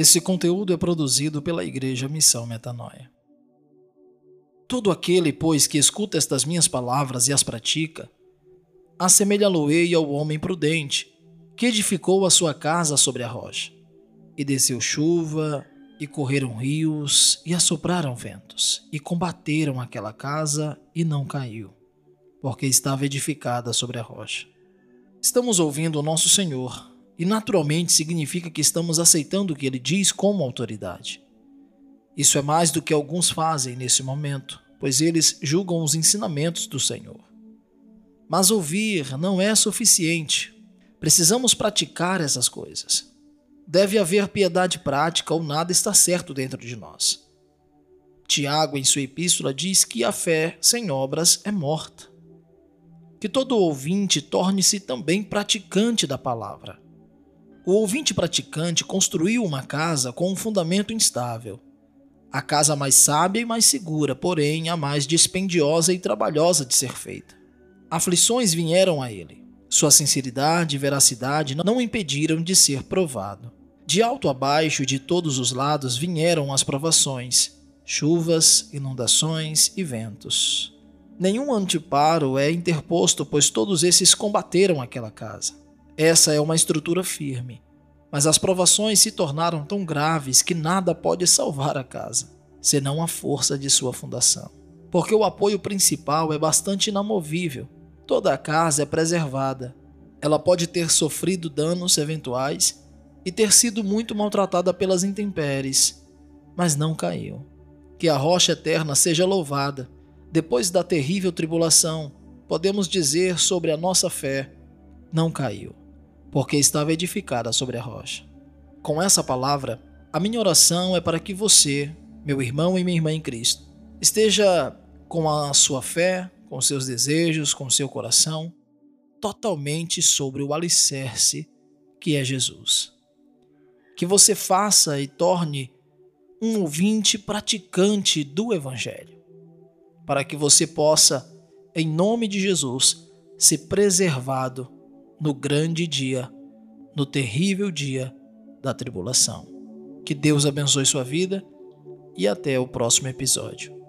Esse conteúdo é produzido pela Igreja Missão Metanoia. Todo aquele, pois, que escuta estas minhas palavras e as pratica, assemelha-lo-ei ao homem prudente, que edificou a sua casa sobre a rocha. E desceu chuva, e correram rios, e assopraram ventos, e combateram aquela casa, e não caiu, porque estava edificada sobre a rocha. Estamos ouvindo o nosso Senhor, e naturalmente significa que estamos aceitando o que ele diz como autoridade. Isso é mais do que alguns fazem nesse momento, pois eles julgam os ensinamentos do Senhor. Mas ouvir não é suficiente. Precisamos praticar essas coisas. Deve haver piedade prática ou nada está certo dentro de nós. Tiago, em sua epístola, diz que a fé sem obras é morta. Que todo ouvinte torne-se também praticante da palavra. O ouvinte praticante construiu uma casa com um fundamento instável a casa mais sábia e mais segura, porém a mais dispendiosa e trabalhosa de ser feita. Aflições vieram a ele. Sua sinceridade e veracidade não impediram de ser provado. De alto a baixo, de todos os lados, vieram as provações, chuvas, inundações e ventos. Nenhum anteparo é interposto, pois todos esses combateram aquela casa. Essa é uma estrutura firme, mas as provações se tornaram tão graves que nada pode salvar a casa, senão a força de sua fundação. Porque o apoio principal é bastante inamovível. Toda a casa é preservada. Ela pode ter sofrido danos eventuais e ter sido muito maltratada pelas intempéries, mas não caiu. Que a rocha eterna seja louvada. Depois da terrível tribulação, podemos dizer sobre a nossa fé: não caiu porque estava edificada sobre a rocha. Com essa palavra, a minha oração é para que você, meu irmão e minha irmã em Cristo, esteja com a sua fé, com seus desejos, com seu coração, totalmente sobre o alicerce que é Jesus. Que você faça e torne um ouvinte praticante do Evangelho, para que você possa, em nome de Jesus, ser preservado no grande dia, no terrível dia da tribulação. Que Deus abençoe sua vida e até o próximo episódio.